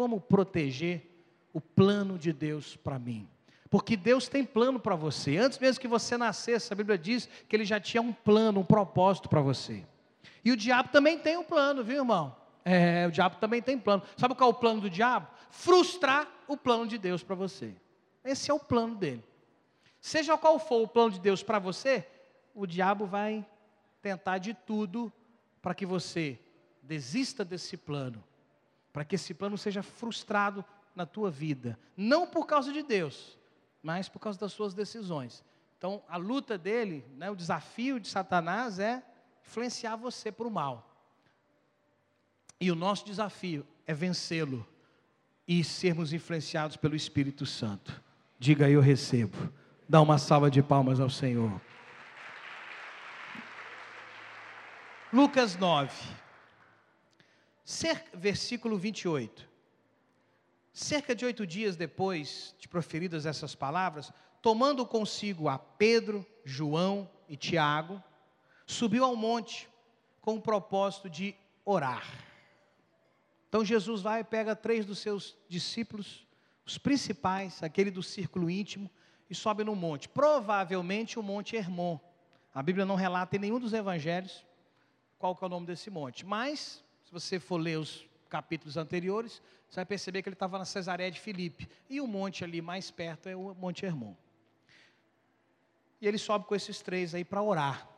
como proteger o plano de Deus para mim. Porque Deus tem plano para você. Antes mesmo que você nascesse, a Bíblia diz que ele já tinha um plano, um propósito para você. E o diabo também tem um plano, viu, irmão? É, o diabo também tem plano. Sabe qual é o plano do diabo? Frustrar o plano de Deus para você. Esse é o plano dele. Seja qual for o plano de Deus para você, o diabo vai tentar de tudo para que você desista desse plano, para que esse plano seja frustrado na tua vida, não por causa de Deus, mas por causa das suas decisões. Então, a luta dele, né, o desafio de Satanás é influenciar você para o mal. E o nosso desafio é vencê-lo e sermos influenciados pelo Espírito Santo. Diga eu recebo. Dá uma salva de palmas ao Senhor. Lucas 9, versículo 28. Cerca de oito dias depois de proferidas essas palavras, tomando consigo a Pedro, João e Tiago, subiu ao monte com o propósito de orar. Então Jesus vai e pega três dos seus discípulos, os principais, aquele do círculo íntimo, e sobe no monte. Provavelmente o Monte Hermon. A Bíblia não relata em nenhum dos evangelhos qual que é o nome desse monte. Mas, se você for ler os capítulos anteriores, você vai perceber que ele estava na Cesareia de Filipe. E o monte ali mais perto é o Monte Hermon. E ele sobe com esses três aí para orar.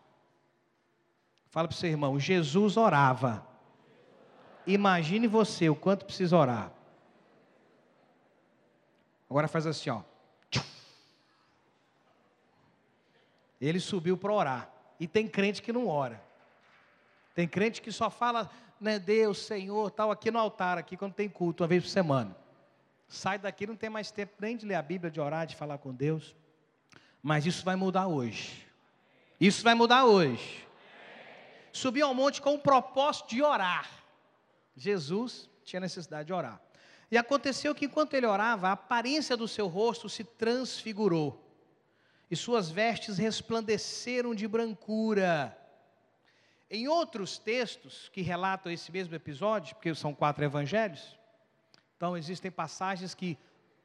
Fala para o seu irmão, Jesus orava. Imagine você o quanto precisa orar. Agora faz assim, ó. Ele subiu para orar. E tem crente que não ora. Tem crente que só fala, né, Deus, Senhor, tal, aqui no altar, aqui quando tem culto, uma vez por semana. Sai daqui, não tem mais tempo nem de ler a Bíblia, de orar, de falar com Deus. Mas isso vai mudar hoje. Isso vai mudar hoje. Subiu ao monte com o propósito de orar. Jesus tinha necessidade de orar. E aconteceu que enquanto ele orava, a aparência do seu rosto se transfigurou, e suas vestes resplandeceram de brancura. Em outros textos que relatam esse mesmo episódio, porque são quatro evangelhos, então existem passagens que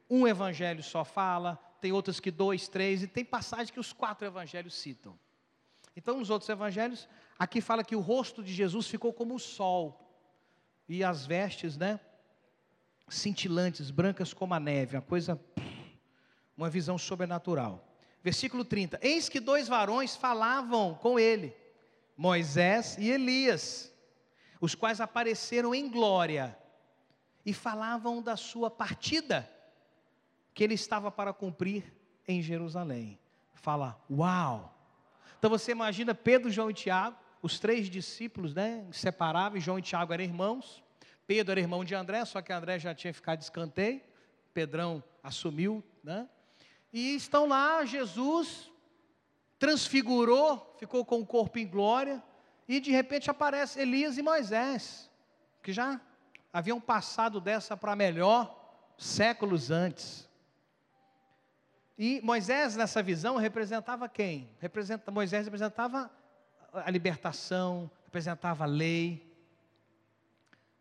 um evangelho só fala, tem outras que dois, três, e tem passagens que os quatro evangelhos citam. Então, nos outros evangelhos, aqui fala que o rosto de Jesus ficou como o sol, e as vestes, né, cintilantes, brancas como a neve, uma coisa, uma visão sobrenatural. Versículo 30: Eis que dois varões falavam com ele Moisés e Elias, os quais apareceram em glória e falavam da sua partida que ele estava para cumprir em Jerusalém. Fala, uau! Então você imagina Pedro, João e Tiago, os três discípulos, né, inseparáveis, João e Tiago eram irmãos, Pedro era irmão de André, só que André já tinha ficado de escanteio, Pedrão assumiu, né? E estão lá, Jesus transfigurou, ficou com o corpo em glória, e de repente aparece Elias e Moisés, que já haviam passado dessa para melhor séculos antes. E Moisés, nessa visão, representava quem? Representa, Moisés representava a libertação, representava a lei.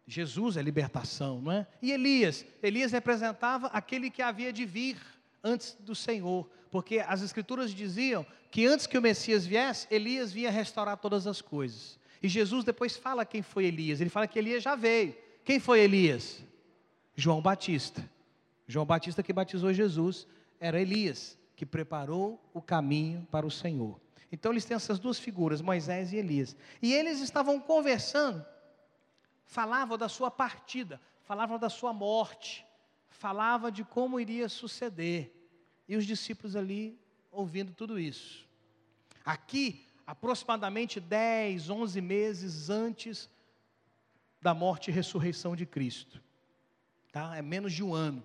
Jesus é libertação, não é? E Elias? Elias representava aquele que havia de vir antes do Senhor, porque as Escrituras diziam que antes que o Messias viesse, Elias vinha restaurar todas as coisas. E Jesus depois fala quem foi Elias. Ele fala que Elias já veio. Quem foi Elias? João Batista. João Batista que batizou Jesus era Elias, que preparou o caminho para o Senhor. Então eles têm essas duas figuras, Moisés e Elias. E eles estavam conversando, falavam da sua partida, falavam da sua morte, falavam de como iria suceder. E os discípulos ali ouvindo tudo isso. Aqui, aproximadamente 10, 11 meses antes da morte e ressurreição de Cristo. Tá? É menos de um ano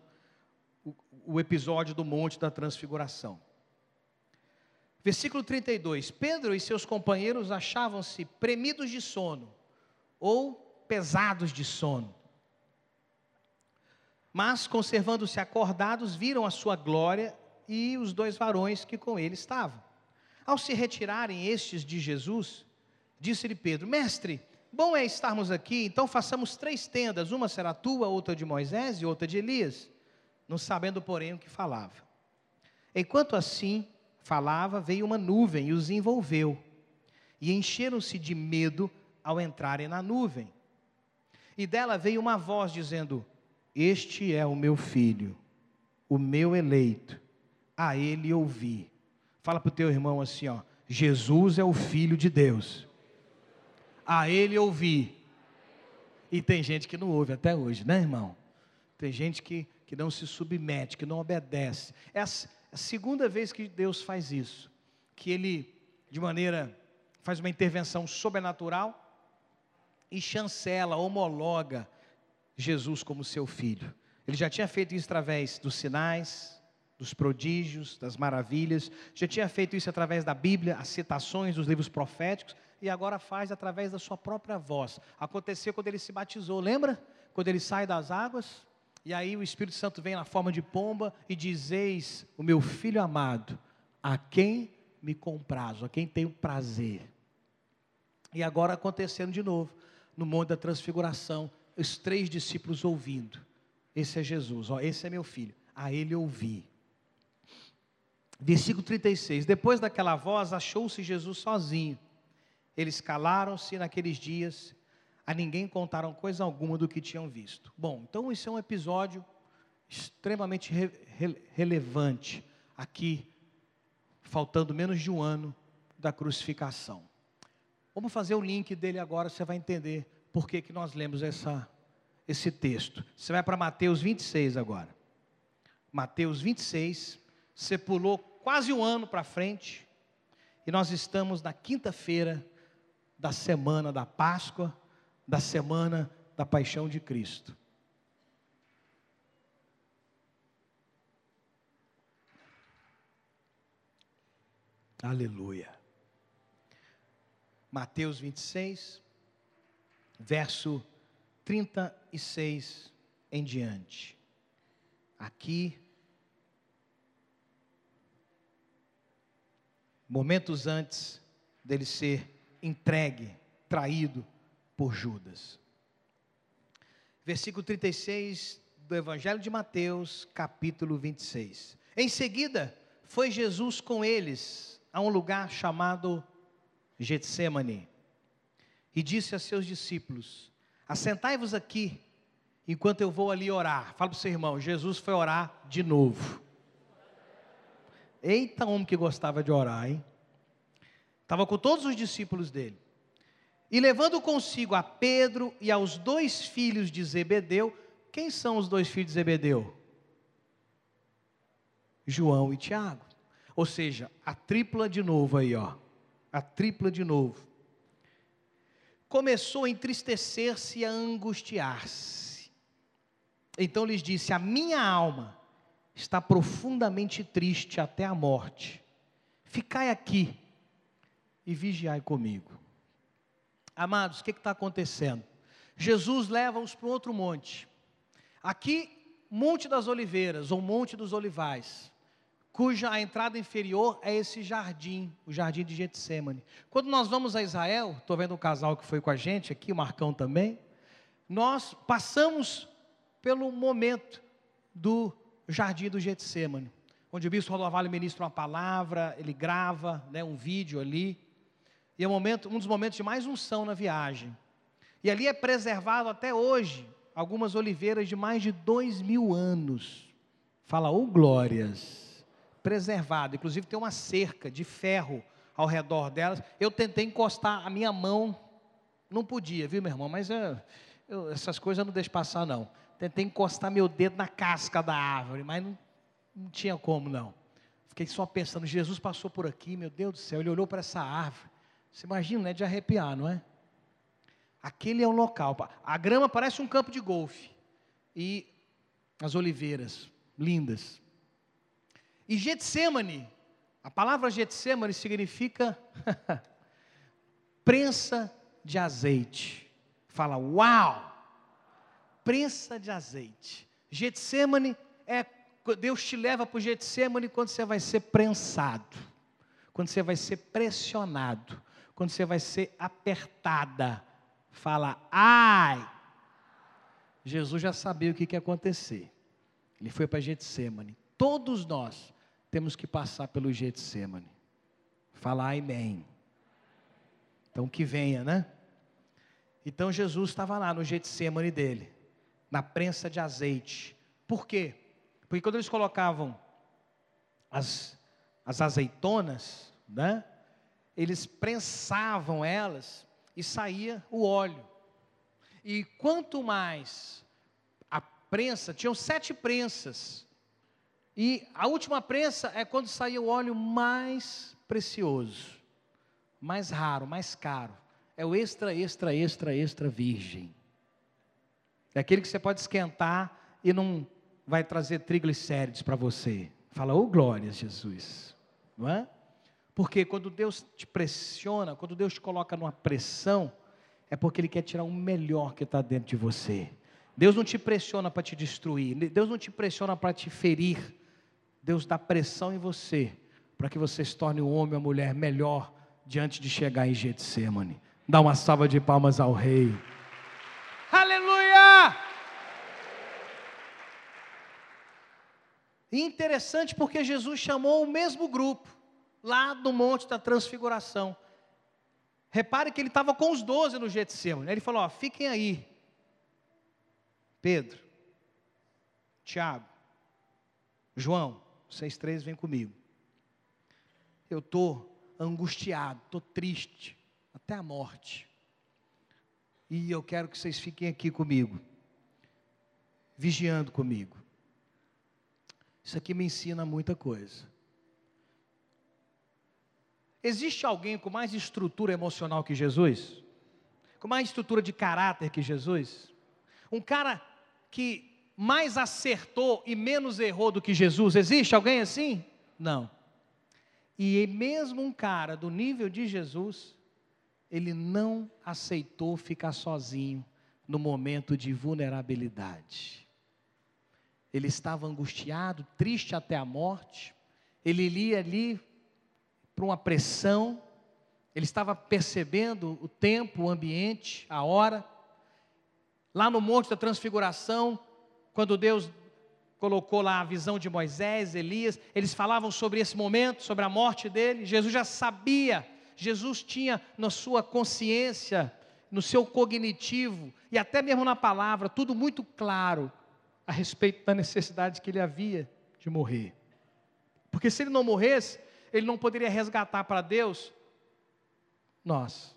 o, o episódio do Monte da Transfiguração. Versículo 32: Pedro e seus companheiros achavam-se premidos de sono, ou pesados de sono. Mas, conservando-se acordados, viram a sua glória e os dois varões que com ele estavam. Ao se retirarem estes de Jesus, disse-lhe Pedro: Mestre, Bom é estarmos aqui, então façamos três tendas: uma será tua, outra de Moisés e outra de Elias, não sabendo, porém, o que falava. Enquanto assim falava, veio uma nuvem e os envolveu, e encheram-se de medo ao entrarem na nuvem. E dela veio uma voz dizendo: Este é o meu filho, o meu eleito, a ele ouvi. Fala para o teu irmão assim: ó, Jesus é o Filho de Deus a ele ouvir. E tem gente que não ouve até hoje, né, irmão? Tem gente que, que não se submete, que não obedece. É a, a segunda vez que Deus faz isso. Que ele, de maneira, faz uma intervenção sobrenatural e chancela, homologa Jesus como seu filho. Ele já tinha feito isso através dos sinais, dos prodígios, das maravilhas, já tinha feito isso através da Bíblia, as citações dos livros proféticos, e agora faz através da sua própria voz. Aconteceu quando ele se batizou, lembra? Quando ele sai das águas, e aí o Espírito Santo vem na forma de pomba e diz: Eis o meu filho amado, a quem me comprazo, a quem tenho prazer. E agora acontecendo de novo, no Monte da Transfiguração, os três discípulos ouvindo. Esse é Jesus, ó, esse é meu filho. A ele ouvi. Versículo 36. Depois daquela voz, achou-se Jesus sozinho eles calaram-se naqueles dias, a ninguém contaram coisa alguma do que tinham visto. Bom, então isso é um episódio extremamente re re relevante aqui, faltando menos de um ano da crucificação. Vamos fazer o link dele agora, você vai entender por que, que nós lemos essa, esse texto. Você vai para Mateus 26 agora. Mateus 26, você pulou quase um ano para frente, e nós estamos na quinta-feira da semana da Páscoa, da semana da paixão de Cristo. Aleluia. Mateus 26, verso 36 em diante. Aqui, momentos antes dele ser entregue, traído por Judas. Versículo 36 do Evangelho de Mateus, capítulo 26. Em seguida, foi Jesus com eles a um lugar chamado Getsemane e disse a seus discípulos: Assentai-vos aqui, enquanto eu vou ali orar. Fala para o seu irmão: Jesus foi orar de novo. Eita, homem que gostava de orar, hein? Estava com todos os discípulos dele. E levando consigo a Pedro e aos dois filhos de Zebedeu, quem são os dois filhos de Zebedeu? João e Tiago. Ou seja, a tripla de novo aí, ó. A tripla de novo. Começou a entristecer-se e a angustiar-se. Então lhes disse: A minha alma está profundamente triste até a morte. Ficai aqui e vigiai comigo. Amados, o que está acontecendo? Jesus leva-os para outro monte. Aqui, Monte das Oliveiras, ou Monte dos Olivais, cuja a entrada inferior é esse jardim, o jardim de Getsemane. Quando nós vamos a Israel, estou vendo um casal que foi com a gente aqui, o Marcão também, nós passamos pelo momento do jardim do Getsemane, onde o bispo Rodovalho ministra uma palavra, ele grava né, um vídeo ali, e é um, momento, um dos momentos de mais unção na viagem. E ali é preservado até hoje algumas oliveiras de mais de dois mil anos. Fala, ô oh, glórias! Preservado, inclusive tem uma cerca de ferro ao redor delas. Eu tentei encostar a minha mão, não podia, viu, meu irmão? Mas eu, eu, essas coisas eu não deixo passar, não. Tentei encostar meu dedo na casca da árvore, mas não, não tinha como, não. Fiquei só pensando, Jesus passou por aqui, meu Deus do céu, ele olhou para essa árvore. Você imagina, né? De arrepiar, não é? Aquele é o local. A grama parece um campo de golfe. E as oliveiras, lindas. E Getsemane, a palavra Getsemane significa prensa de azeite. Fala, uau! Prensa de azeite. Getsemane é Deus te leva para o Getsemane quando você vai ser prensado, quando você vai ser pressionado, quando você vai ser apertada Fala, ai. Jesus já sabia o que ia acontecer. Ele foi para Getsemane. Todos nós temos que passar pelo Getsemane. Fala amém. Então que venha, né? Então Jesus estava lá no Getsemane dele, na prensa de azeite. Por quê? Porque quando eles colocavam as, as azeitonas, né? Eles prensavam elas e saía o óleo. E quanto mais a prensa, tinham sete prensas. E a última prensa é quando saía o óleo mais precioso, mais raro, mais caro. É o extra, extra, extra, extra virgem. É aquele que você pode esquentar e não vai trazer triglicérides para você. Fala, ô oh, glória, Jesus. Não é? Porque quando Deus te pressiona, quando Deus te coloca numa pressão, é porque Ele quer tirar o melhor que está dentro de você. Deus não te pressiona para te destruir, Deus não te pressiona para te ferir. Deus dá pressão em você, para que você se torne um homem ou mulher melhor diante de chegar em Getsemane. Dá uma salva de palmas ao Rei. Aleluia! Interessante porque Jesus chamou o mesmo grupo, lá do Monte da Transfiguração. Repare que ele estava com os doze no Getsemane. Ele falou: ó, fiquem aí. Pedro, Tiago, João, vocês três vêm comigo. Eu estou angustiado, estou triste, até a morte. E eu quero que vocês fiquem aqui comigo, vigiando comigo. Isso aqui me ensina muita coisa. Existe alguém com mais estrutura emocional que Jesus? Com mais estrutura de caráter que Jesus? Um cara que mais acertou e menos errou do que Jesus? Existe alguém assim? Não. E mesmo um cara do nível de Jesus, ele não aceitou ficar sozinho no momento de vulnerabilidade. Ele estava angustiado, triste até a morte. Ele lia ali para uma pressão, ele estava percebendo o tempo, o ambiente, a hora. Lá no Monte da Transfiguração, quando Deus colocou lá a visão de Moisés, Elias, eles falavam sobre esse momento, sobre a morte dele. Jesus já sabia, Jesus tinha na sua consciência, no seu cognitivo e até mesmo na palavra, tudo muito claro a respeito da necessidade que ele havia de morrer. Porque se ele não morresse, ele não poderia resgatar para Deus nós,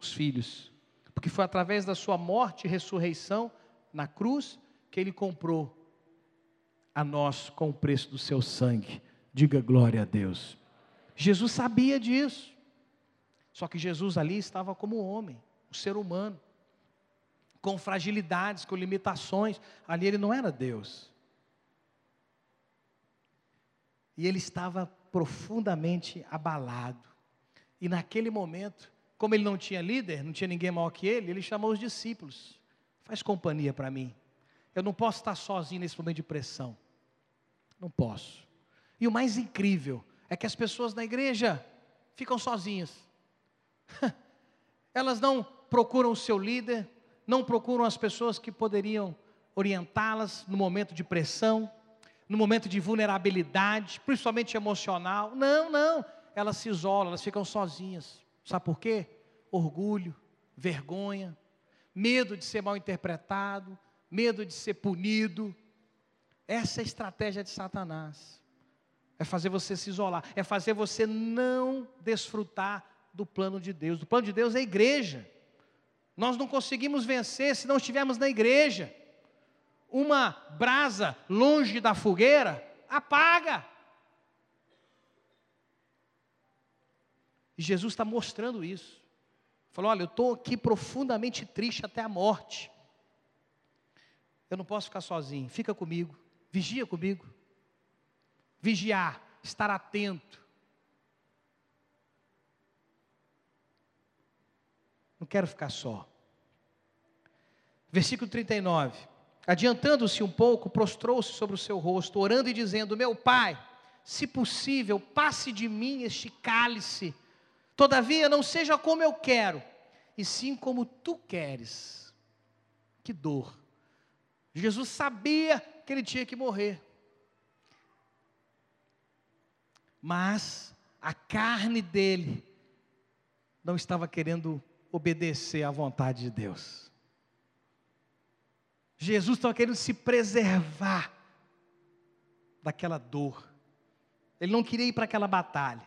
os filhos, porque foi através da sua morte e ressurreição na cruz que ele comprou a nós com o preço do seu sangue. Diga glória a Deus. Jesus sabia disso. Só que Jesus ali estava como homem, um ser humano, com fragilidades, com limitações. Ali ele não era Deus. E ele estava profundamente abalado. E naquele momento, como ele não tinha líder, não tinha ninguém maior que ele, ele chamou os discípulos: faz companhia para mim. Eu não posso estar sozinho nesse momento de pressão. Não posso. E o mais incrível é que as pessoas na igreja ficam sozinhas. Elas não procuram o seu líder, não procuram as pessoas que poderiam orientá-las no momento de pressão no momento de vulnerabilidade, principalmente emocional. Não, não. Elas se isolam, elas ficam sozinhas. Sabe por quê? Orgulho, vergonha, medo de ser mal interpretado, medo de ser punido. Essa é a estratégia de Satanás. É fazer você se isolar, é fazer você não desfrutar do plano de Deus. O plano de Deus é a igreja. Nós não conseguimos vencer se não estivermos na igreja uma brasa longe da fogueira, apaga. E Jesus está mostrando isso. Falou: olha, eu estou aqui profundamente triste até a morte. Eu não posso ficar sozinho. Fica comigo. Vigia comigo. Vigiar, estar atento. Não quero ficar só. Versículo 39. Adiantando-se um pouco, prostrou-se sobre o seu rosto, orando e dizendo: Meu pai, se possível, passe de mim este cálice, todavia não seja como eu quero, e sim como tu queres. Que dor. Jesus sabia que ele tinha que morrer. Mas a carne dele não estava querendo obedecer à vontade de Deus. Jesus estava querendo se preservar daquela dor. Ele não queria ir para aquela batalha.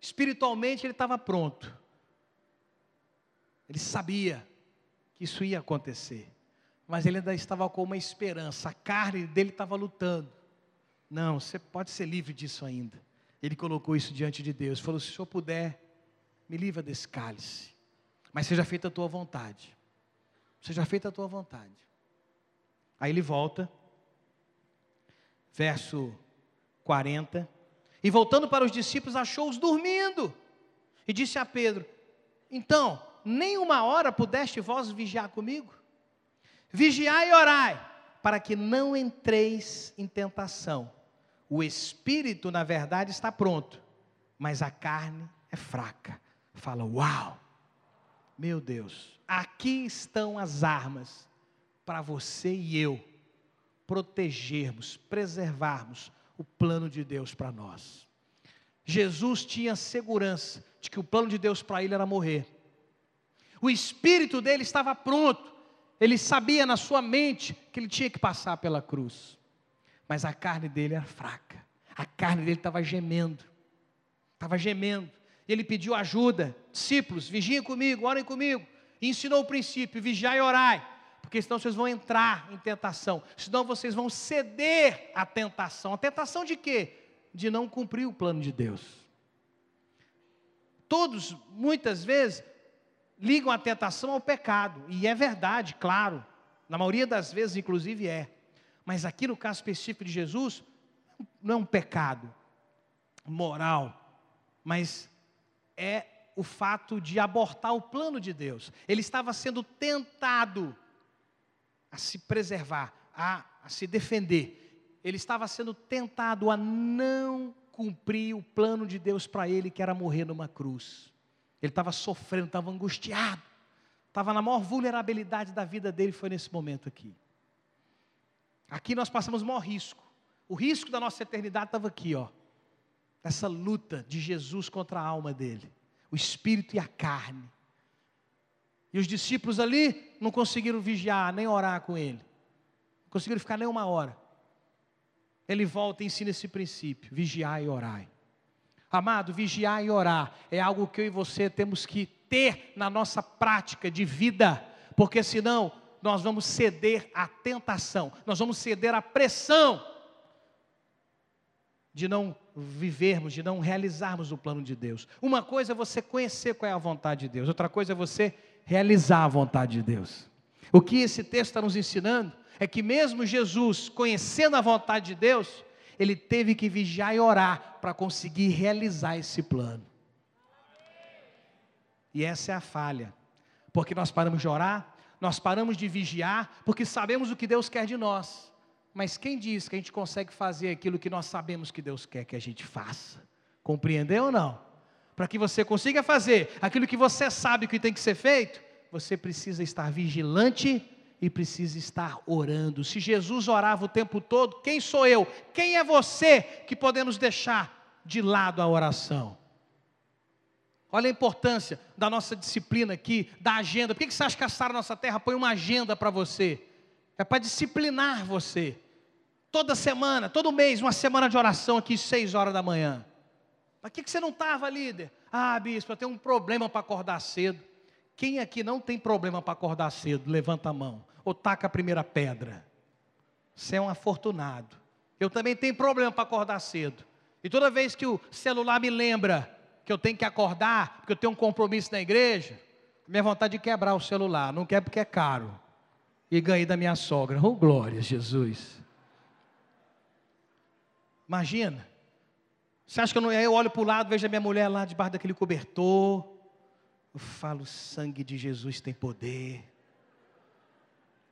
Espiritualmente ele estava pronto. Ele sabia que isso ia acontecer. Mas ele ainda estava com uma esperança. A carne dele estava lutando. Não, você pode ser livre disso ainda. Ele colocou isso diante de Deus. Falou: se o senhor puder, me livra desse cálice. Mas seja feita a tua vontade. Seja feita a tua vontade. Aí ele volta, verso 40. E voltando para os discípulos, achou-os dormindo. E disse a Pedro: Então, nem uma hora pudeste vós vigiar comigo? Vigiai e orai, para que não entreis em tentação. O espírito, na verdade, está pronto, mas a carne é fraca. Fala, uau! Meu Deus, aqui estão as armas para você e eu protegermos, preservarmos o plano de Deus para nós. Jesus tinha segurança de que o plano de Deus para ele era morrer. O espírito dele estava pronto. Ele sabia na sua mente que ele tinha que passar pela cruz. Mas a carne dele era fraca. A carne dele estava gemendo. Estava gemendo. Ele pediu ajuda. Discípulos, vigiem comigo, orem comigo. E ensinou o princípio: vigiai e orai. Porque senão vocês vão entrar em tentação. Senão vocês vão ceder à tentação. A tentação de quê? De não cumprir o plano de Deus. Todos, muitas vezes, ligam a tentação ao pecado, e é verdade, claro, na maioria das vezes, inclusive, é. Mas aqui no caso específico de Jesus, não é um pecado moral, mas é o fato de abortar o plano de Deus. Ele estava sendo tentado a se preservar, a, a se defender. Ele estava sendo tentado a não cumprir o plano de Deus para ele, que era morrer numa cruz. Ele estava sofrendo, estava angustiado, estava na maior vulnerabilidade da vida dele, foi nesse momento aqui. Aqui nós passamos o maior risco. O risco da nossa eternidade estava aqui, ó. Essa luta de Jesus contra a alma dele, o espírito e a carne. E os discípulos ali não conseguiram vigiar, nem orar com ele. Não conseguiram ficar nem uma hora. Ele volta e ensina esse princípio: vigiar e orar. Amado, vigiar e orar é algo que eu e você temos que ter na nossa prática de vida, porque senão nós vamos ceder à tentação, nós vamos ceder à pressão de não vivermos, de não realizarmos o plano de Deus. Uma coisa é você conhecer qual é a vontade de Deus, outra coisa é você realizar a vontade de Deus. O que esse texto está nos ensinando é que, mesmo Jesus conhecendo a vontade de Deus, ele teve que vigiar e orar para conseguir realizar esse plano. E essa é a falha, porque nós paramos de orar, nós paramos de vigiar, porque sabemos o que Deus quer de nós. Mas quem diz que a gente consegue fazer aquilo que nós sabemos que Deus quer que a gente faça? Compreendeu ou não? Para que você consiga fazer aquilo que você sabe que tem que ser feito, você precisa estar vigilante e precisa estar orando. Se Jesus orava o tempo todo, quem sou eu? Quem é você que podemos deixar de lado a oração? Olha a importância da nossa disciplina aqui, da agenda. Por que você acha que a Sara Nossa Terra põe uma agenda para você? É para disciplinar você. Toda semana, todo mês, uma semana de oração aqui, seis horas da manhã. Para que você não estava, líder? Ah, bispo, eu tenho um problema para acordar cedo. Quem aqui não tem problema para acordar cedo? Levanta a mão ou taca a primeira pedra. Você é um afortunado. Eu também tenho problema para acordar cedo. E toda vez que o celular me lembra que eu tenho que acordar, porque eu tenho um compromisso na igreja, minha vontade de quebrar o celular. Não quer porque é caro. E ganhei da minha sogra. Oh, glória, Jesus. Imagina. Você acha que eu não. Eu olho para o lado, vejo a minha mulher lá debaixo daquele cobertor. Eu falo, o sangue de Jesus tem poder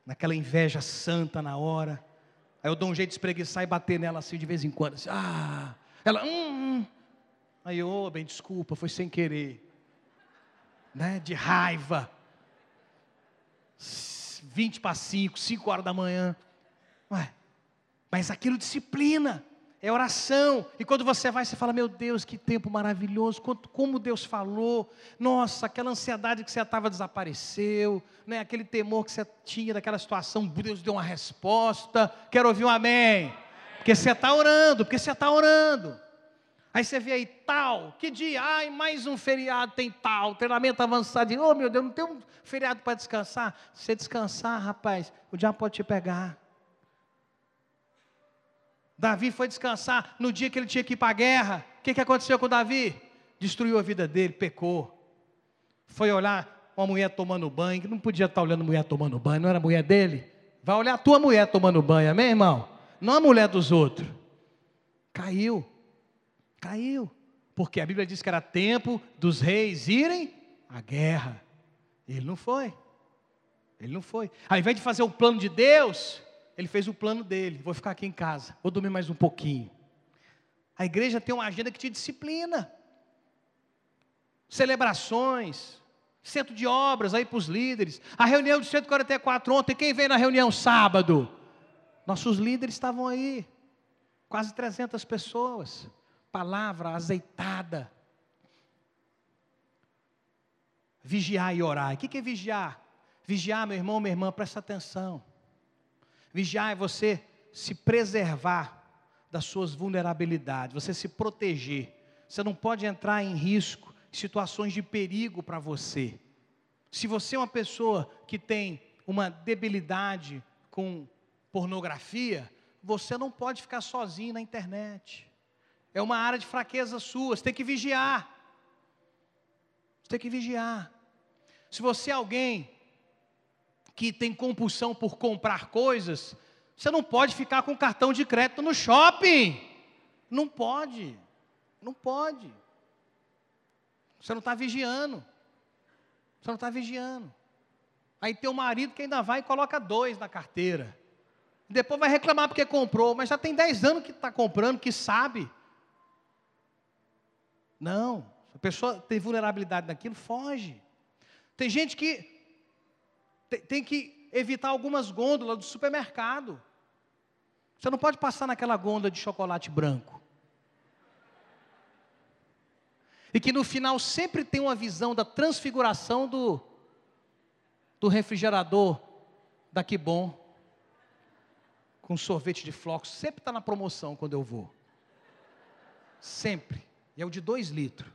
naquela inveja santa na hora. Aí eu dou um jeito de espreguiçar e bater nela assim de vez em quando. Assim, ah, ela, hum, hum. Aí eu, oh, bem, desculpa, foi sem querer. né, de raiva. 20 para 5, 5 horas da manhã. Ué, mas aquilo disciplina, é oração. E quando você vai, você fala: Meu Deus, que tempo maravilhoso, como Deus falou. Nossa, aquela ansiedade que você estava desapareceu, né? aquele temor que você tinha daquela situação, Deus deu uma resposta. Quero ouvir um amém. Porque você está orando, porque você está orando. Aí você vê aí tal, que dia, ai, mais um feriado tem tal, treinamento avançado, oh meu Deus, não tem um feriado para descansar? Se você descansar, rapaz, o diabo pode te pegar. Davi foi descansar no dia que ele tinha que ir para a guerra. O que, que aconteceu com Davi? Destruiu a vida dele, pecou. Foi olhar uma mulher tomando banho, que não podia estar olhando mulher tomando banho, não era mulher dele. Vai olhar a tua mulher tomando banho, amém, irmão? Não a mulher dos outros. Caiu. Caiu. Porque a Bíblia diz que era tempo dos reis irem à guerra. Ele não foi. Ele não foi. Ao invés de fazer o plano de Deus, ele fez o plano dele. Vou ficar aqui em casa, vou dormir mais um pouquinho. A igreja tem uma agenda que te disciplina. Celebrações, centro de obras aí para os líderes. A reunião de 144 ontem, quem veio na reunião sábado? Nossos líderes estavam aí. Quase 300 pessoas palavra azeitada. Vigiar e orar. O que é vigiar? Vigiar, meu irmão, minha irmã, presta atenção. Vigiar é você se preservar das suas vulnerabilidades, você se proteger. Você não pode entrar em risco, situações de perigo para você. Se você é uma pessoa que tem uma debilidade com pornografia, você não pode ficar sozinho na internet. É uma área de fraqueza sua, você tem que vigiar. Você tem que vigiar. Se você é alguém que tem compulsão por comprar coisas, você não pode ficar com cartão de crédito no shopping. Não pode. Não pode. Você não está vigiando. Você não está vigiando. Aí tem o marido que ainda vai e coloca dois na carteira. Depois vai reclamar porque comprou, mas já tem dez anos que está comprando, que sabe. Não. A pessoa tem vulnerabilidade naquilo, foge. Tem gente que tem que evitar algumas gôndolas do supermercado. Você não pode passar naquela gôndola de chocolate branco. E que no final sempre tem uma visão da transfiguração do, do refrigerador da Que Bom, com sorvete de flocos. Sempre está na promoção quando eu vou. Sempre. E é o de dois litros.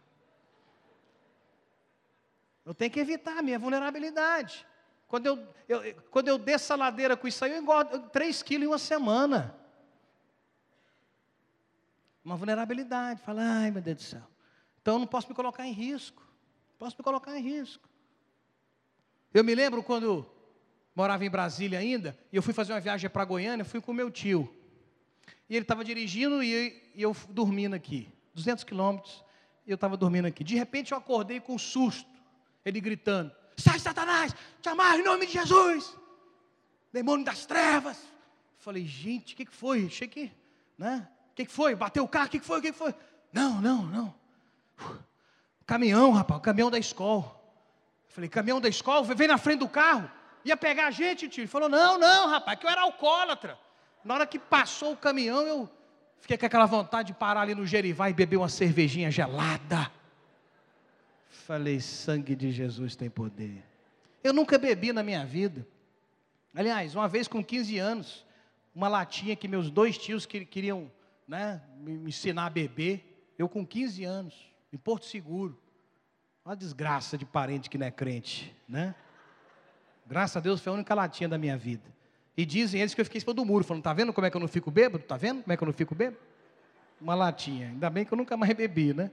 Eu tenho que evitar a minha vulnerabilidade. Quando eu, eu, quando eu desço a ladeira com isso aí, eu engordo 3 quilos em uma semana. Uma vulnerabilidade. Fala, ai meu Deus do céu. Então eu não posso me colocar em risco. Posso me colocar em risco. Eu me lembro quando morava em Brasília ainda, e eu fui fazer uma viagem para Goiânia, fui com meu tio. E ele estava dirigindo e eu dormindo aqui. 200 quilômetros, e eu estava dormindo aqui. De repente eu acordei com um susto, ele gritando: Sai, Satanás, te amarro em nome de Jesus, demônio das trevas. Falei, gente, o que, que foi? Achei que, né? O que, que foi? Bateu o carro, o que, que foi? O que, que foi? Não, não, não. Caminhão, rapaz, caminhão da escola. Falei, caminhão da escola, vem na frente do carro, ia pegar a gente, tio. Ele falou, não, não, rapaz, que eu era alcoólatra. Na hora que passou o caminhão, eu Fiquei com aquela vontade de parar ali no Gerivá e beber uma cervejinha gelada. Falei, sangue de Jesus tem poder. Eu nunca bebi na minha vida. Aliás, uma vez com 15 anos, uma latinha que meus dois tios queriam né, me ensinar a beber. Eu com 15 anos, em Porto Seguro. Uma desgraça de parente que não é crente, né? Graças a Deus foi a única latinha da minha vida. E dizem eles que eu fiquei em cima do muro, falando, tá vendo como é que eu não fico bêbado? Tá vendo como é que eu não fico bêbado? Uma latinha. Ainda bem que eu nunca mais bebi, né?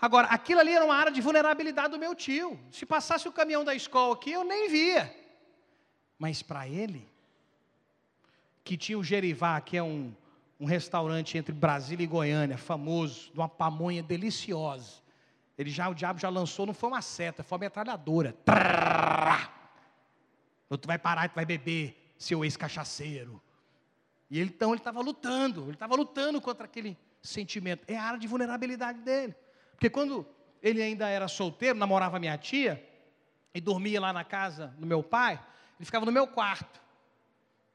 Agora, aquilo ali era uma área de vulnerabilidade do meu tio. Se passasse o caminhão da escola aqui, eu nem via. Mas para ele, que tinha o Gerivá, que é um, um restaurante entre Brasília e Goiânia, famoso, de uma pamonha deliciosa. Ele já, o diabo já lançou, não foi uma seta, foi uma metralhadora. Tu vai parar, tu vai beber seu ex-cachaceiro. E ele, então ele estava lutando, ele estava lutando contra aquele sentimento. É a área de vulnerabilidade dele. Porque quando ele ainda era solteiro, namorava minha tia, e dormia lá na casa do meu pai, ele ficava no meu quarto.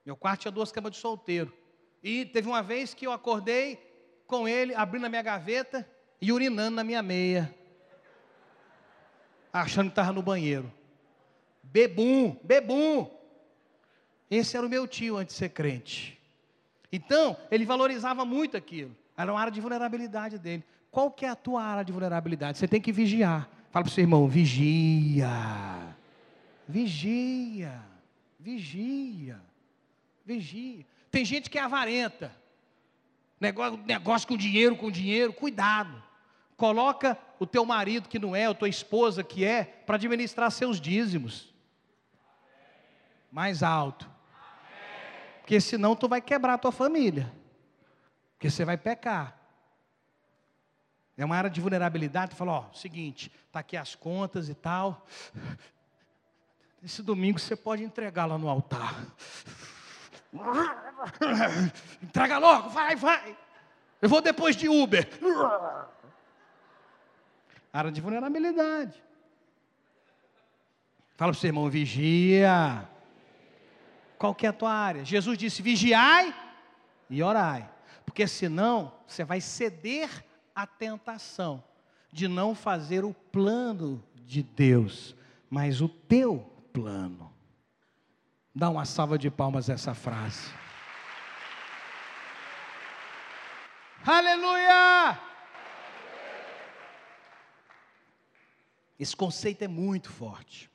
Meu quarto tinha duas camas de solteiro. E teve uma vez que eu acordei com ele, abrindo a minha gaveta e urinando na minha meia. Achando que estava no banheiro. Bebum, bebum. Esse era o meu tio antes de ser crente. Então, ele valorizava muito aquilo. Era uma área de vulnerabilidade dele. Qual que é a tua área de vulnerabilidade? Você tem que vigiar. Fala para o seu irmão, vigia. Vigia. Vigia. Vigia. Tem gente que é avarenta. Negócio, negócio com dinheiro, com dinheiro, cuidado. Coloca o teu marido que não é, ou tua esposa que é, para administrar seus dízimos. Mais alto. Porque senão tu vai quebrar a tua família. Porque você vai pecar. É uma área de vulnerabilidade, tu fala, ó, seguinte, tá aqui as contas e tal. Esse domingo você pode entregar lá no altar. Entrega logo, vai, vai. Eu vou depois de Uber. Área de vulnerabilidade. Fala para o seu irmão, vigia. Qual que é a tua área? Jesus disse: vigiai e orai. Porque senão você vai ceder à tentação de não fazer o plano de Deus, mas o teu plano. Dá uma salva de palmas a essa frase. Aleluia! Esse conceito é muito forte.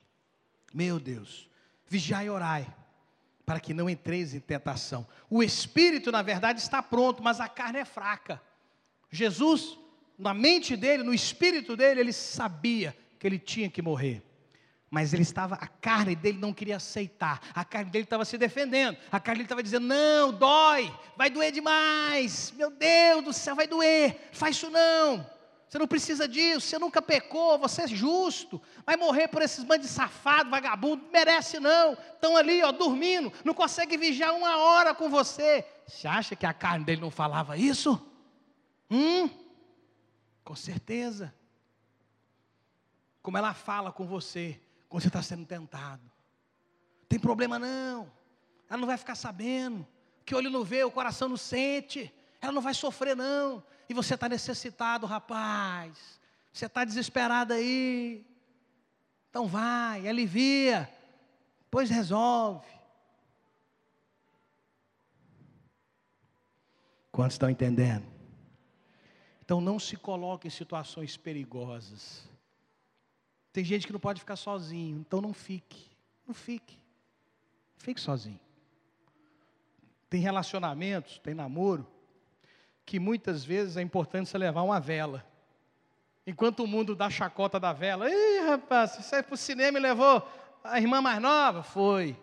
Meu Deus, vigiai e orai, para que não entreis em tentação. O espírito, na verdade, está pronto, mas a carne é fraca. Jesus, na mente dele, no espírito dele, ele sabia que ele tinha que morrer. Mas ele estava, a carne dele não queria aceitar, a carne dele estava se defendendo, a carne dele estava dizendo: não, dói, vai doer demais, meu Deus do céu, vai doer, faz isso não, você não precisa disso, você nunca pecou, você é justo, vai morrer por esses bandos de safado, vagabundo, merece não, estão ali, ó, dormindo, não consegue vigiar uma hora com você. Você acha que a carne dele não falava isso? Hum? Com certeza. Como ela fala com você, quando você está sendo tentado. Tem problema não. Ela não vai ficar sabendo. Que olho não vê, o coração não sente. Ela não vai sofrer não. E você está necessitado, rapaz. Você está desesperado aí. Então vai, alivia. Pois resolve. Quantos estão entendendo? Então não se coloque em situações perigosas. Tem gente que não pode ficar sozinho, então não fique. Não fique. Fique sozinho. Tem relacionamentos, tem namoro, que muitas vezes é importante você levar uma vela. Enquanto o mundo dá chacota da vela, ei rapaz, você foi para o cinema e levou a irmã mais nova? Foi.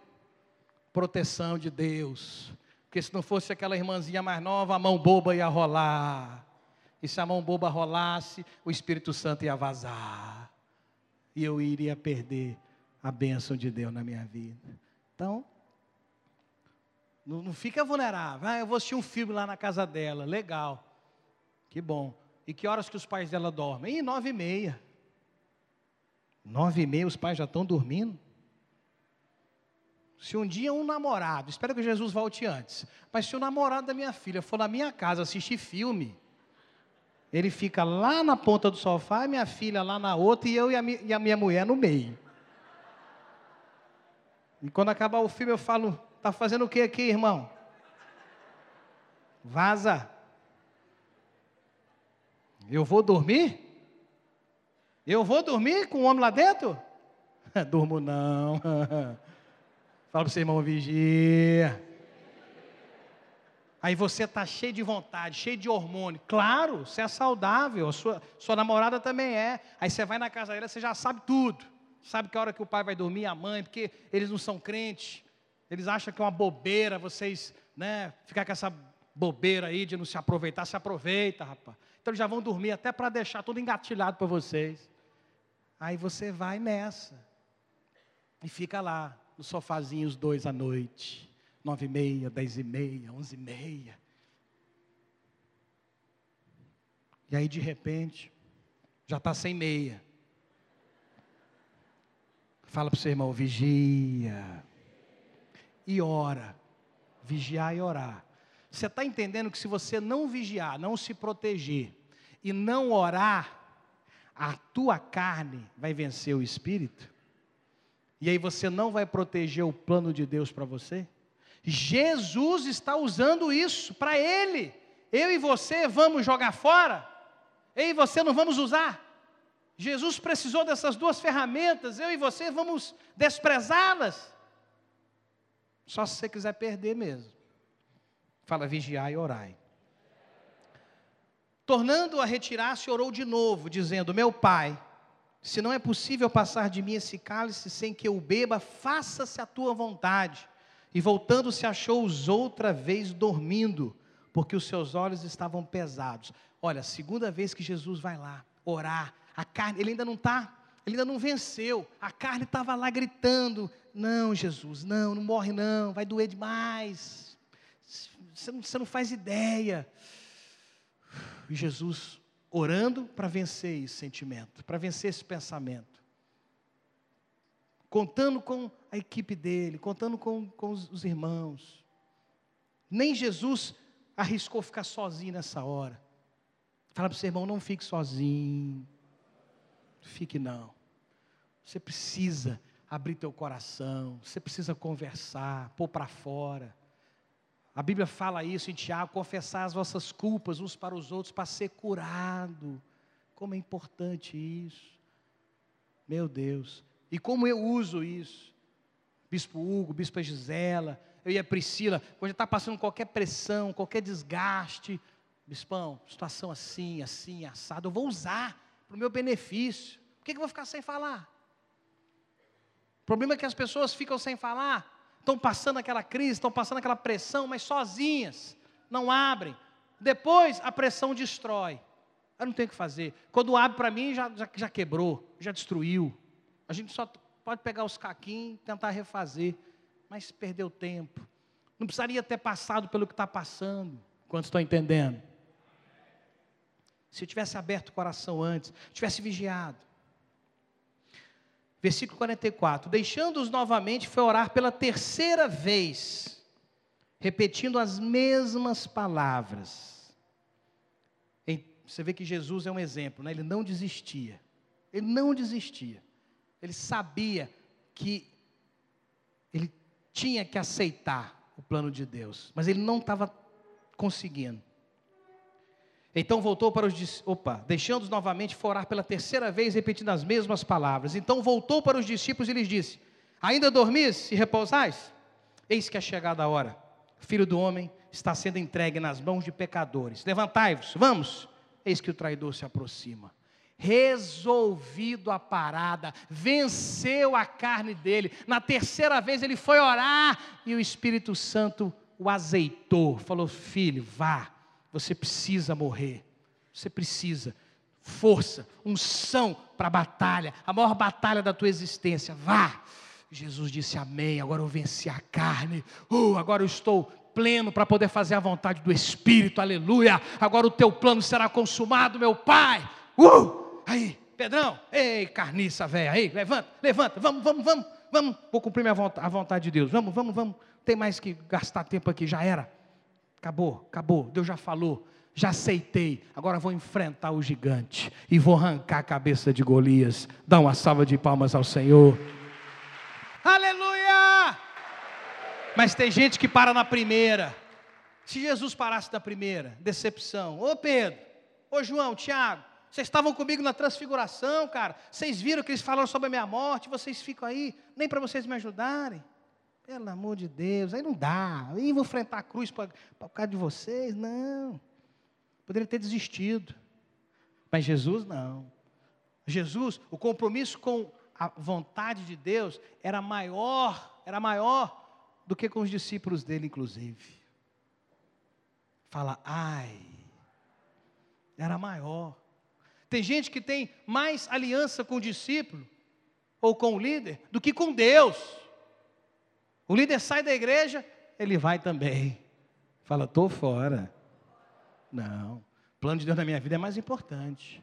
Proteção de Deus. Porque se não fosse aquela irmãzinha mais nova, a mão boba ia rolar. E se a mão boba rolasse, o Espírito Santo ia vazar e eu iria perder a bênção de Deus na minha vida. Então, não, não fica vulnerável. Ah, eu vou assistir um filme lá na casa dela. Legal. Que bom. E que horas que os pais dela dormem? Em nove e meia. Nove e meia os pais já estão dormindo. Se um dia um namorado, espero que Jesus volte antes, mas se o namorado da minha filha for na minha casa assistir filme, ele fica lá na ponta do sofá, minha filha lá na outra e eu e a, e a minha mulher no meio. E quando acabar o filme eu falo, tá fazendo o que aqui, irmão? Vaza. Eu vou dormir? Eu vou dormir com o homem lá dentro? Durmo não. Fala para o seu irmão, vigia. Aí você está cheio de vontade, cheio de hormônio. Claro, você é saudável, sua, sua namorada também é. Aí você vai na casa dela, você já sabe tudo. Sabe que a hora que o pai vai dormir, a mãe, porque eles não são crentes. Eles acham que é uma bobeira vocês, né, ficar com essa bobeira aí de não se aproveitar, se aproveita, rapaz. Então eles já vão dormir até para deixar tudo engatilhado para vocês. Aí você vai nessa. E fica lá, no sofazinho os dois à noite nove e meia, dez e meia, onze e meia. E aí de repente, Já está sem meia. Fala para o seu irmão, vigia. E ora. Vigiar e orar. Você está entendendo que se você não vigiar, não se proteger e não orar, a tua carne vai vencer o espírito? E aí você não vai proteger o plano de Deus para você? Jesus está usando isso para ele. Eu e você vamos jogar fora? Eu e você não vamos usar? Jesus precisou dessas duas ferramentas, eu e você vamos desprezá-las? Só se você quiser perder mesmo. Fala vigiar e orai. Tornando a retirar-se, orou de novo, dizendo: Meu pai, se não é possível passar de mim esse cálice sem que eu beba, faça-se a tua vontade. E voltando-se, achou-os outra vez dormindo, porque os seus olhos estavam pesados. Olha, segunda vez que Jesus vai lá orar, a carne, ele ainda não está, ele ainda não venceu, a carne estava lá gritando: Não, Jesus, não, não morre não, vai doer demais. Você não, você não faz ideia. E Jesus orando para vencer esse sentimento, para vencer esse pensamento. Contando com a equipe dele, contando com, com os, os irmãos. Nem Jesus arriscou ficar sozinho nessa hora. Fala para o seu irmão, não fique sozinho. Fique não. Você precisa abrir teu coração, você precisa conversar, pôr para fora. A Bíblia fala isso em Tiago: confessar as vossas culpas uns para os outros para ser curado. Como é importante isso. Meu Deus. E como eu uso isso? Bispo Hugo, Bispa Gisela, eu e a Priscila, quando está passando qualquer pressão, qualquer desgaste, Bispão, situação assim, assim, assado, eu vou usar para o meu benefício. Por que, que eu vou ficar sem falar? Problema é que as pessoas ficam sem falar estão passando aquela crise, estão passando aquela pressão, mas sozinhas, não abrem. Depois a pressão destrói. Eu não tenho o que fazer. Quando abre para mim, já, já, já quebrou, já destruiu. A gente só pode pegar os caquinhos e tentar refazer, mas perdeu tempo. Não precisaria ter passado pelo que está passando. Quantos estão entendendo? Se eu tivesse aberto o coração antes, tivesse vigiado, Versículo 44: Deixando-os novamente, foi orar pela terceira vez, repetindo as mesmas palavras. Você vê que Jesus é um exemplo, né? ele não desistia. Ele não desistia. Ele sabia que ele tinha que aceitar o plano de Deus, mas ele não estava conseguindo. Então voltou para os opa, deixando-os novamente forar pela terceira vez, repetindo as mesmas palavras. Então voltou para os discípulos e lhes disse: Ainda dormis e repousais? Eis que é chegada a hora. O filho do homem está sendo entregue nas mãos de pecadores. Levantai-vos, vamos. Eis que o traidor se aproxima. Resolvido a parada, venceu a carne dele. Na terceira vez ele foi orar e o Espírito Santo o azeitou. Falou: Filho, vá você precisa morrer. Você precisa. Força, unção para a batalha, a maior batalha da tua existência. Vá. Jesus disse amém. Agora eu venci a carne. Uh, agora eu estou pleno para poder fazer a vontade do Espírito. Aleluia. Agora o teu plano será consumado, meu Pai. Uh! Aí, Pedrão. Ei, carniça velha. Aí, levanta, levanta. Vamos, vamos, vamos. Vamos. Vou cumprir minha vontade, a vontade de Deus. Vamos, vamos, vamos. Não tem mais que gastar tempo aqui. Já era. Acabou, acabou. Deus já falou, já aceitei. Agora vou enfrentar o gigante e vou arrancar a cabeça de Golias. Dá uma salva de palmas ao Senhor. Aleluia! Mas tem gente que para na primeira. Se Jesus parasse na primeira, decepção. Ô Pedro, ô João, Tiago, vocês estavam comigo na transfiguração, cara. Vocês viram que eles falaram sobre a minha morte, vocês ficam aí, nem para vocês me ajudarem. Pelo amor de Deus, aí não dá. Aí vou enfrentar a cruz por causa de vocês. Não. Poderia ter desistido. Mas Jesus não. Jesus, o compromisso com a vontade de Deus era maior, era maior do que com os discípulos dele, inclusive. Fala, ai, era maior. Tem gente que tem mais aliança com o discípulo ou com o líder do que com Deus. O líder sai da igreja, ele vai também. Fala, estou fora. Não. O plano de Deus na minha vida é mais importante.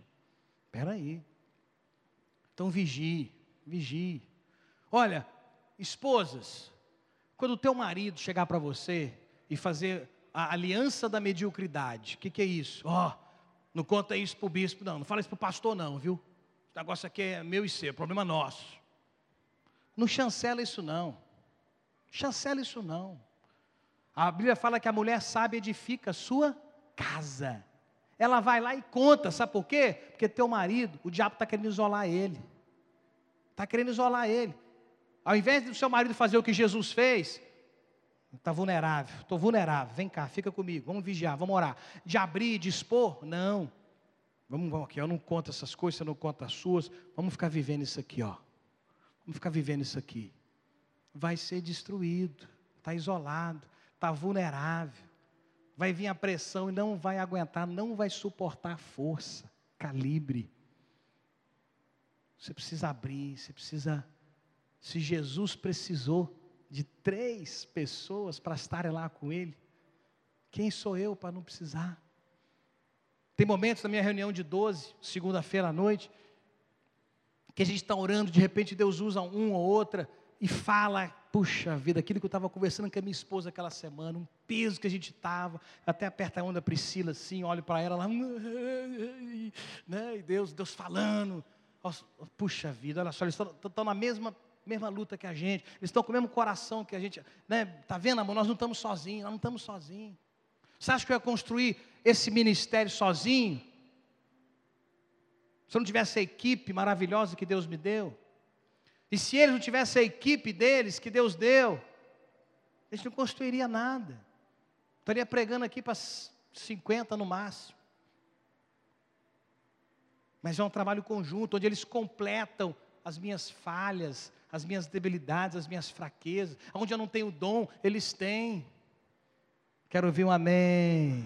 Espera aí. Então vigie, vigie. Olha, esposas, quando o teu marido chegar para você e fazer a aliança da mediocridade, o que, que, é isso? Ó, oh, não conta isso para o bispo, não, não fala isso para o pastor, não, viu? O negócio aqui é meu e seu, problema nosso. Não chancela isso, não. Chancela isso, não. A Bíblia fala que a mulher sábia edifica a sua casa. Ela vai lá e conta, sabe por quê? Porque teu marido, o diabo está querendo isolar ele. Está querendo isolar ele. Ao invés do seu marido fazer o que Jesus fez, está vulnerável, estou vulnerável, vem cá, fica comigo, vamos vigiar, vamos orar. De abrir, de expor? Não. Vamos, vamos aqui, eu não conto essas coisas, você não conta as suas, vamos ficar vivendo isso aqui, ó. Vamos ficar vivendo isso aqui. Vai ser destruído, está isolado, está vulnerável vai vir a pressão e não vai aguentar, não vai suportar força, calibre. Você precisa abrir, você precisa. Se Jesus precisou de três pessoas para estarem lá com Ele, quem sou eu para não precisar? Tem momentos na minha reunião de 12, segunda-feira à noite, que a gente está orando, de repente Deus usa um ou outra e fala puxa vida, aquilo que eu estava conversando com a minha esposa aquela semana, um peso que a gente estava, até aperta a onda Priscila assim, olho para ela lá, né, e Deus, Deus falando, puxa vida, olha só, eles estão na mesma, mesma luta que a gente, eles estão com o mesmo coração que a gente, né, tá vendo amor, nós não estamos sozinhos, nós não estamos sozinhos, você acha que eu ia construir esse ministério sozinho? Se eu não tivesse a equipe maravilhosa que Deus me deu? E se eles não tivessem a equipe deles que Deus deu, eles não construiriam nada. Estaria pregando aqui para 50 no máximo. Mas é um trabalho conjunto, onde eles completam as minhas falhas, as minhas debilidades, as minhas fraquezas. Onde eu não tenho dom, eles têm. Quero ouvir um amém.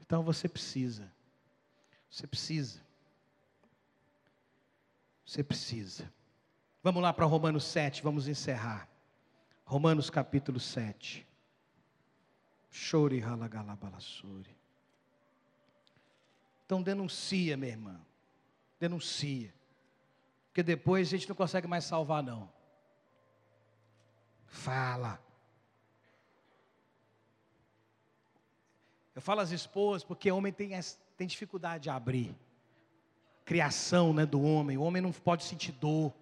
Então você precisa. Você precisa. Você precisa. Vamos lá para Romanos 7, vamos encerrar. Romanos capítulo 7. Chore ralagalabalassuri. Então denuncia, minha irmã. Denuncia. Porque depois a gente não consegue mais salvar, não. Fala. Eu falo às esposas porque homem tem, tem dificuldade de abrir criação né, do homem. O homem não pode sentir dor.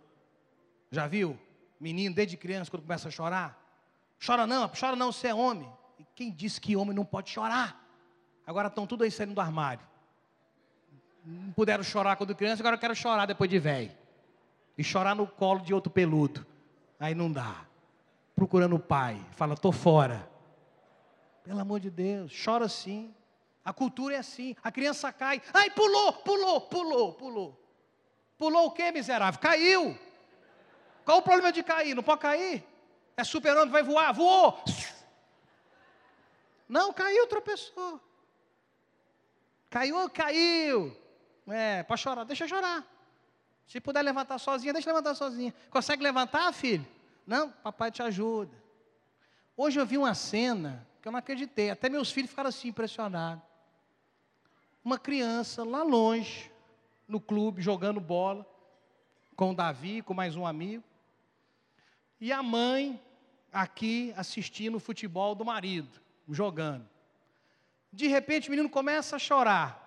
Já viu? Menino, desde criança, quando começa a chorar. Chora não, chora não, você é homem. E quem disse que homem não pode chorar? Agora estão tudo aí saindo do armário. Não puderam chorar quando criança, agora eu quero chorar depois de velho. E chorar no colo de outro peludo. Aí não dá. Procurando o pai. Fala, estou fora. Pelo amor de Deus, chora sim. A cultura é assim. A criança cai. Ai, pulou, pulou, pulou, pulou. Pulou o que, miserável? Caiu. Qual o problema de cair? Não pode cair? É super-homem, vai voar, voou. Não, caiu, tropeçou. Caiu, caiu. É, pode chorar, deixa chorar. Se puder levantar sozinha, deixa levantar sozinha. Consegue levantar, filho? Não, papai te ajuda. Hoje eu vi uma cena que eu não acreditei. Até meus filhos ficaram assim impressionados uma criança lá longe, no clube, jogando bola, com o Davi, com mais um amigo, e a mãe aqui assistindo o futebol do marido, jogando. De repente o menino começa a chorar.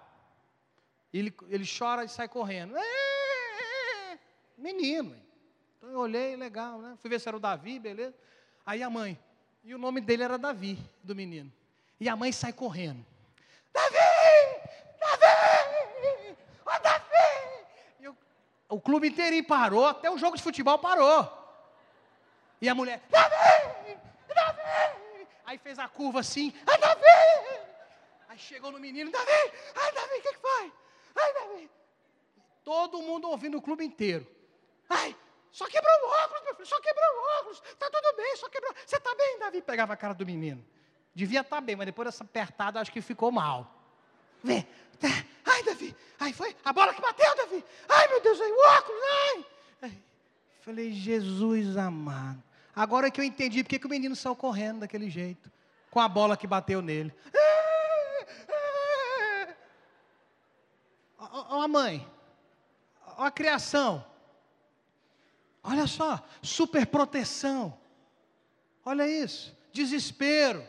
Ele, ele chora e sai correndo. É. Menino. Então eu olhei, legal, né? Fui ver se era o Davi, beleza. Aí a mãe, e o nome dele era Davi, do menino. E a mãe sai correndo. Davi! Ô oh, Davi! E o, clube inteirinho parou, até o jogo de futebol parou. E a mulher, Davi! Aí fez a curva assim, ai Davi! Aí chegou no menino, Davi! Ai Davi, o que, que foi? Ai Davi! Todo mundo ouvindo o clube inteiro. Ai, só quebrou o óculos, meu filho, só quebrou o óculos. Tá tudo bem, só quebrou. Você tá bem, Davi? Pegava a cara do menino. Devia estar tá bem, mas depois dessa apertada acho que ficou mal. Vê, Ai, Davi, ai, foi a bola que bateu, Davi. Ai, meu Deus, ai, o óculos, ai. ai. Falei, Jesus amado. Agora que eu entendi porque que o menino saiu correndo daquele jeito, com a bola que bateu nele. a mãe, ó a criação. Olha só, super proteção. Olha isso, desespero.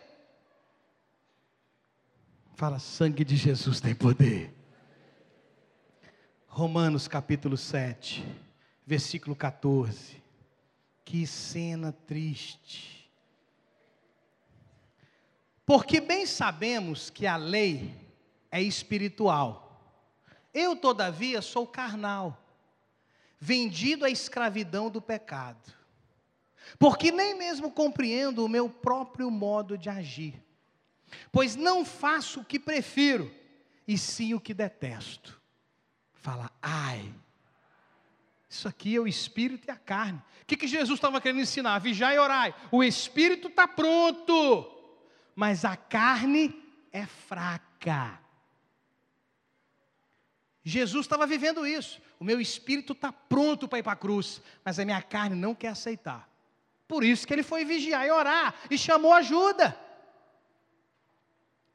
Fala, sangue de Jesus tem poder. Romanos capítulo 7, versículo 14. Que cena triste. Porque bem sabemos que a lei é espiritual. Eu, todavia, sou carnal, vendido à escravidão do pecado. Porque nem mesmo compreendo o meu próprio modo de agir. Pois não faço o que prefiro, e sim o que detesto fala, ai. Isso aqui é o espírito e a carne. O que, que Jesus estava querendo ensinar? Vigiar e orai. O espírito está pronto, mas a carne é fraca. Jesus estava vivendo isso. O meu espírito está pronto para ir para a cruz, mas a minha carne não quer aceitar. Por isso que ele foi vigiar e orar e chamou ajuda.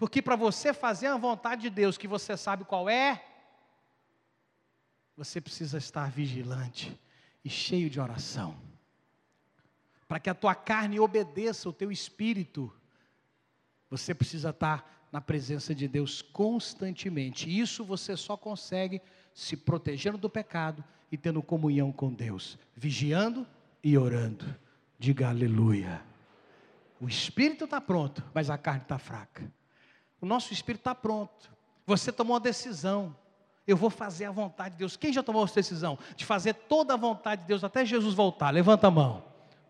Porque para você fazer a vontade de Deus, que você sabe qual é, você precisa estar vigilante e cheio de oração. Para que a tua carne obedeça o teu espírito, você precisa estar na presença de Deus constantemente. Isso você só consegue se protegendo do pecado e tendo comunhão com Deus, vigiando e orando. Diga aleluia. O espírito está pronto, mas a carne está fraca. O nosso espírito está pronto. Você tomou uma decisão. Eu vou fazer a vontade de Deus. Quem já tomou essa decisão de fazer toda a vontade de Deus até Jesus voltar? Levanta a mão.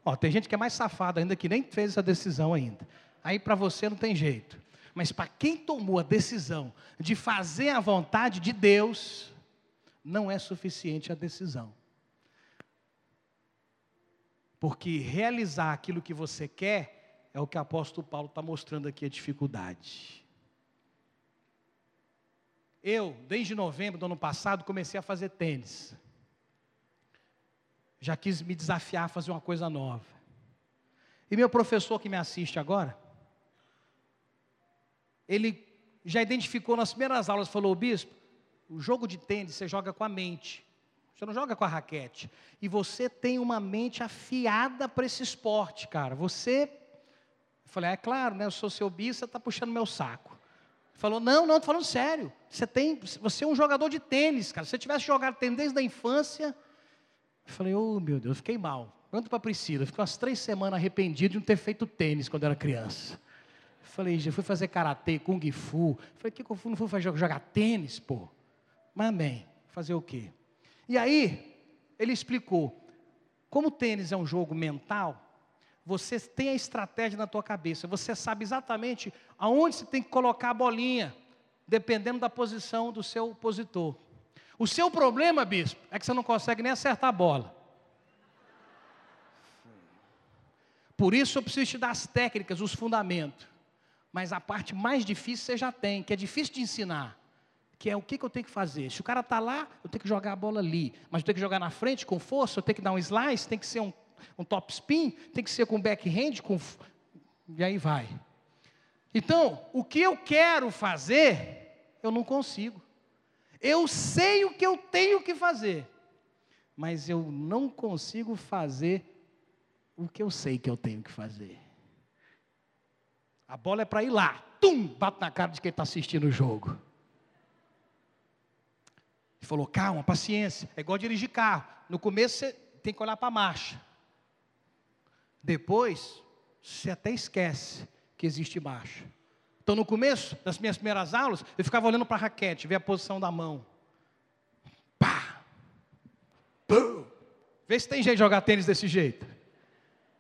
Ó, tem gente que é mais safada ainda que nem fez essa decisão ainda. Aí para você não tem jeito. Mas para quem tomou a decisão de fazer a vontade de Deus, não é suficiente a decisão. Porque realizar aquilo que você quer é o que o apóstolo Paulo está mostrando aqui a dificuldade. Eu, desde novembro do ano passado, comecei a fazer tênis. Já quis me desafiar a fazer uma coisa nova. E meu professor que me assiste agora, ele já identificou nas primeiras aulas, falou, bispo, o jogo de tênis você joga com a mente. Você não joga com a raquete. E você tem uma mente afiada para esse esporte, cara. Você. Eu falei, é claro, né? Eu sou seu bispo, você está puxando meu saco. Falou, não, não, estou falando sério. Você, tem, você é um jogador de tênis, cara. Se você tivesse jogado tênis desde a infância. Eu falei, oh meu Deus, fiquei mal. Quanto para a Priscila, fiquei umas três semanas arrependido de não ter feito tênis quando era criança. Eu falei, já fui fazer karatê, kung fu. Eu falei, que eu não fui fazer, jogar tênis, pô? Mas amém. Fazer o quê? E aí, ele explicou. Como o tênis é um jogo mental, você tem a estratégia na tua cabeça, você sabe exatamente aonde você tem que colocar a bolinha, dependendo da posição do seu opositor. O seu problema, bispo, é que você não consegue nem acertar a bola. Por isso eu preciso te dar as técnicas, os fundamentos. Mas a parte mais difícil você já tem, que é difícil de ensinar. Que é o que, que eu tenho que fazer. Se o cara está lá, eu tenho que jogar a bola ali. Mas eu tenho que jogar na frente com força, eu tenho que dar um slice, tem que ser um um top spin, tem que ser com backhand, com... e aí vai. Então, o que eu quero fazer, eu não consigo. Eu sei o que eu tenho que fazer, mas eu não consigo fazer o que eu sei que eu tenho que fazer. A bola é para ir lá, tum, bate na cara de quem está assistindo o jogo. Ele falou, calma, paciência, é igual dirigir carro. No começo você tem que olhar para a marcha. Depois, você até esquece que existe marcha. Então, no começo das minhas primeiras aulas, eu ficava olhando para a raquete, ver a posição da mão. Pá! Pum! Vê se tem de jogar tênis desse jeito.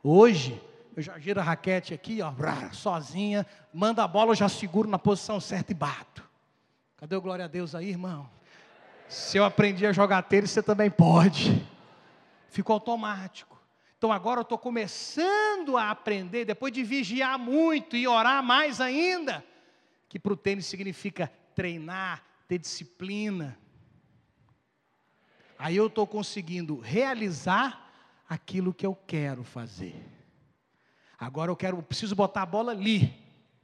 Hoje, eu já giro a raquete aqui, ó, sozinha, manda a bola, eu já seguro na posição certa e bato. Cadê o glória a Deus aí, irmão? Se eu aprendi a jogar tênis, você também pode. Ficou automático. Então agora eu estou começando a aprender, depois de vigiar muito e orar mais ainda, que para o tênis significa treinar, ter disciplina. Aí eu estou conseguindo realizar aquilo que eu quero fazer. Agora eu quero, eu preciso botar a bola ali.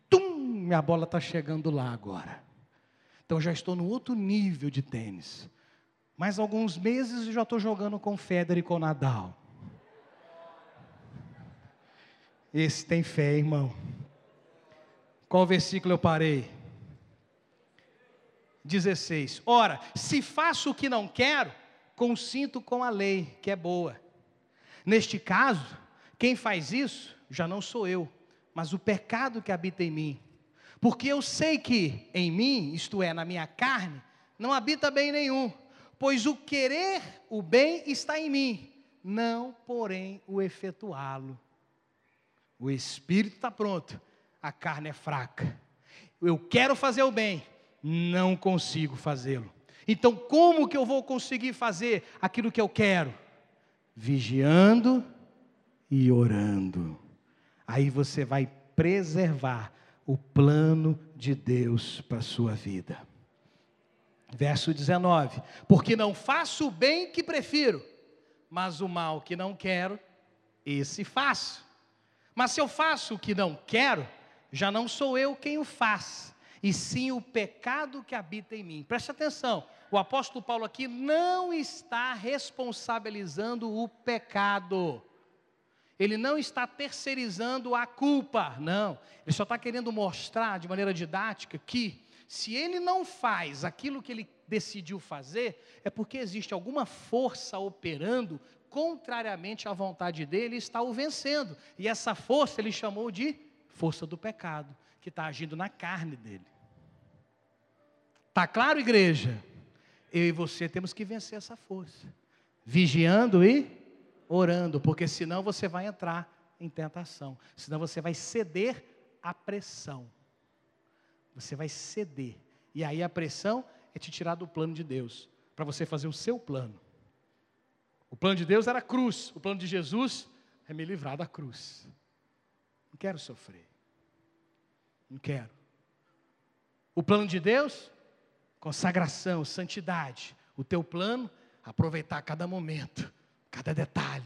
Tum, minha bola está chegando lá agora. Então já estou no outro nível de tênis. Mais alguns meses eu já estou jogando com Federer e com Nadal. Esse tem fé, irmão. Qual versículo eu parei? 16. Ora, se faço o que não quero, consinto com a lei, que é boa. Neste caso, quem faz isso já não sou eu, mas o pecado que habita em mim. Porque eu sei que em mim, isto é, na minha carne, não habita bem nenhum, pois o querer o bem está em mim, não, porém, o efetuá-lo. O espírito está pronto, a carne é fraca. Eu quero fazer o bem, não consigo fazê-lo. Então, como que eu vou conseguir fazer aquilo que eu quero? Vigiando e orando. Aí você vai preservar o plano de Deus para a sua vida. Verso 19: Porque não faço o bem que prefiro, mas o mal que não quero, esse faço. Mas se eu faço o que não quero, já não sou eu quem o faz, e sim o pecado que habita em mim. Preste atenção, o apóstolo Paulo aqui não está responsabilizando o pecado. Ele não está terceirizando a culpa, não. Ele só está querendo mostrar de maneira didática que se ele não faz aquilo que ele decidiu fazer, é porque existe alguma força operando contrariamente à vontade dele está o vencendo. E essa força ele chamou de força do pecado, que está agindo na carne dele. Está claro, igreja? Eu e você temos que vencer essa força, vigiando e orando, porque senão você vai entrar em tentação, senão você vai ceder à pressão. Você vai ceder. E aí a pressão é te tirar do plano de Deus, para você fazer o seu plano. O plano de Deus era a cruz, o plano de Jesus é me livrar da cruz. Não quero sofrer. Não quero. O plano de Deus, consagração, santidade. O teu plano, aproveitar cada momento, cada detalhe.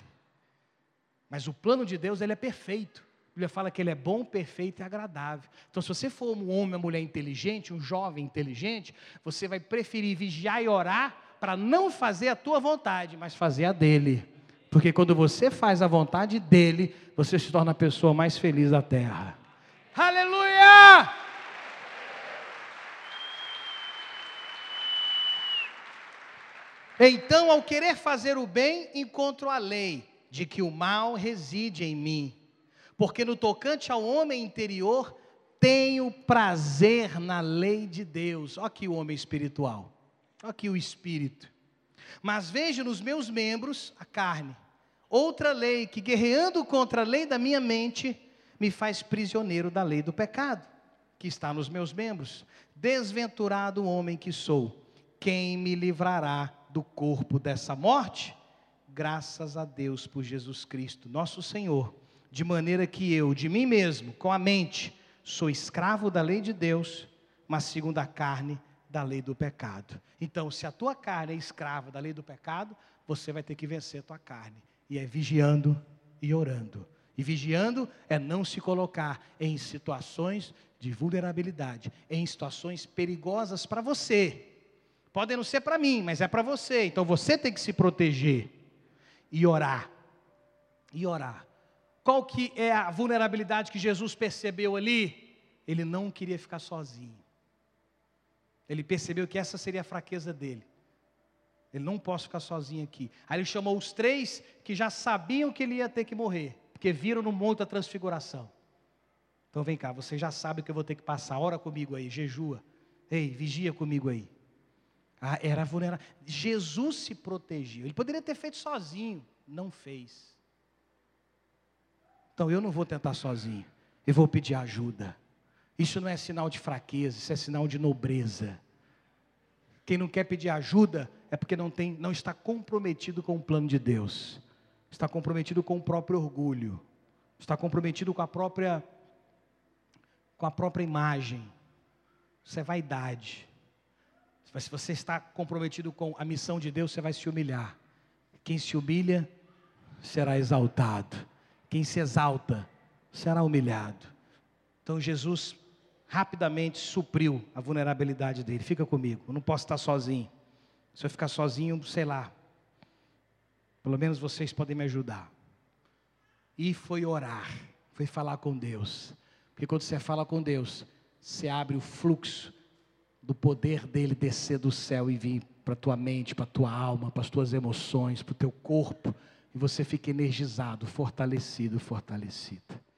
Mas o plano de Deus, ele é perfeito. A Bíblia fala que ele é bom, perfeito e agradável. Então, se você for um homem, uma mulher inteligente, um jovem inteligente, você vai preferir vigiar e orar para não fazer a tua vontade, mas fazer a dele. Porque quando você faz a vontade dele, você se torna a pessoa mais feliz da terra. Aleluia! Então, ao querer fazer o bem, encontro a lei de que o mal reside em mim. Porque no tocante ao homem interior, tenho prazer na lei de Deus. Olha aqui o homem espiritual. Aqui o espírito. Mas vejo nos meus membros a carne, outra lei que, guerreando contra a lei da minha mente, me faz prisioneiro da lei do pecado, que está nos meus membros. Desventurado homem que sou, quem me livrará do corpo dessa morte? Graças a Deus por Jesus Cristo, nosso Senhor, de maneira que eu, de mim mesmo, com a mente, sou escravo da lei de Deus, mas segundo a carne, da lei do pecado. Então, se a tua carne é escrava da lei do pecado, você vai ter que vencer a tua carne. E é vigiando e orando. E vigiando é não se colocar em situações de vulnerabilidade, em situações perigosas para você. Podem não ser para mim, mas é para você. Então você tem que se proteger e orar. E orar. Qual que é a vulnerabilidade que Jesus percebeu ali? Ele não queria ficar sozinho. Ele percebeu que essa seria a fraqueza dele. Ele não posso ficar sozinho aqui. Aí ele chamou os três que já sabiam que ele ia ter que morrer, porque viram no monte da transfiguração. Então vem cá, você já sabe que eu vou ter que passar, ora comigo aí, jejua. Ei, vigia comigo aí. Ah, era vulnerável. Jesus se protegeu. Ele poderia ter feito sozinho, não fez. Então eu não vou tentar sozinho. Eu vou pedir ajuda. Isso não é sinal de fraqueza, isso é sinal de nobreza. Quem não quer pedir ajuda é porque não, tem, não está comprometido com o plano de Deus, está comprometido com o próprio orgulho, está comprometido com a própria, com a própria imagem. Isso é vaidade. Mas se você está comprometido com a missão de Deus, você vai se humilhar. Quem se humilha será exaltado. Quem se exalta será humilhado. Então Jesus rapidamente supriu a vulnerabilidade dele. Fica comigo, eu não posso estar sozinho. Se eu ficar sozinho, sei lá. Pelo menos vocês podem me ajudar. E foi orar, foi falar com Deus. Porque quando você fala com Deus, você abre o fluxo do poder dele descer do céu e vir para a tua mente, para a tua alma, para as tuas emoções, para o teu corpo, e você fica energizado, fortalecido, fortalecida.